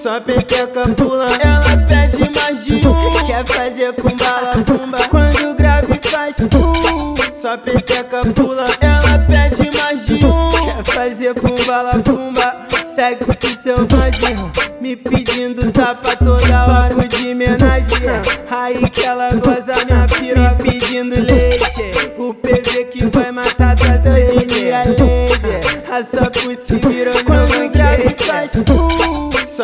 só peteca pula. Ela pede mais de um, quer fazer com bala pumba. Quando grave faz uh, só peteca pula. Ela pede mais de um, quer fazer com bala pumba. Sexy selvagem, me pedindo tapa toda hora de homenagem. Aí que ela goza minha piroca, me pedindo leite. O PV que vai matar tua sede, mira laser. Raça por se virou faz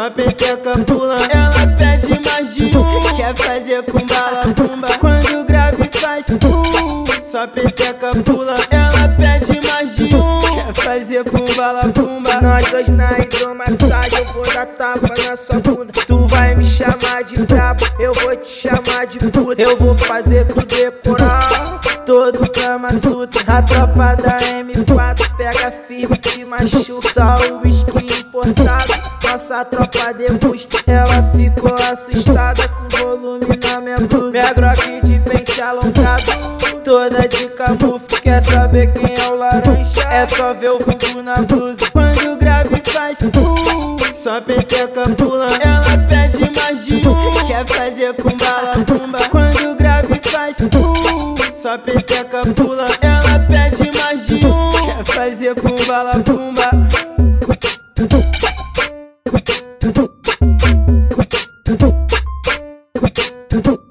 só peteca pula. Ela pede mais de um, quer fazer com bala pumba. Quando grave faz uh, só peteca pula. Ela pede mais de um, quer fazer com bala pumba. Nós dois na hidromassagem, eu vou dar tapa na sua bunda. Tu vai me chamar de brabo, eu vou te chamar de puta. Eu vou fazer tu decorar todo cama sutra. A tropa da M4 pega firme, te machuca. Só o whisky importado, nossa tropa degusta. Ela ficou assustada com volume na minha blusa. Minha de pente alongado, toda de camufla. Quer saber quem é o laranja? É só ver o bumbum na blusa. Quando o grave faz uh, só peteca pula. Ela pede mais de um, quer fazer com bala pumba. Quando o grave faz uh, só peteca pula. Ela pede mais de um, quer fazer com bala pumba. Do do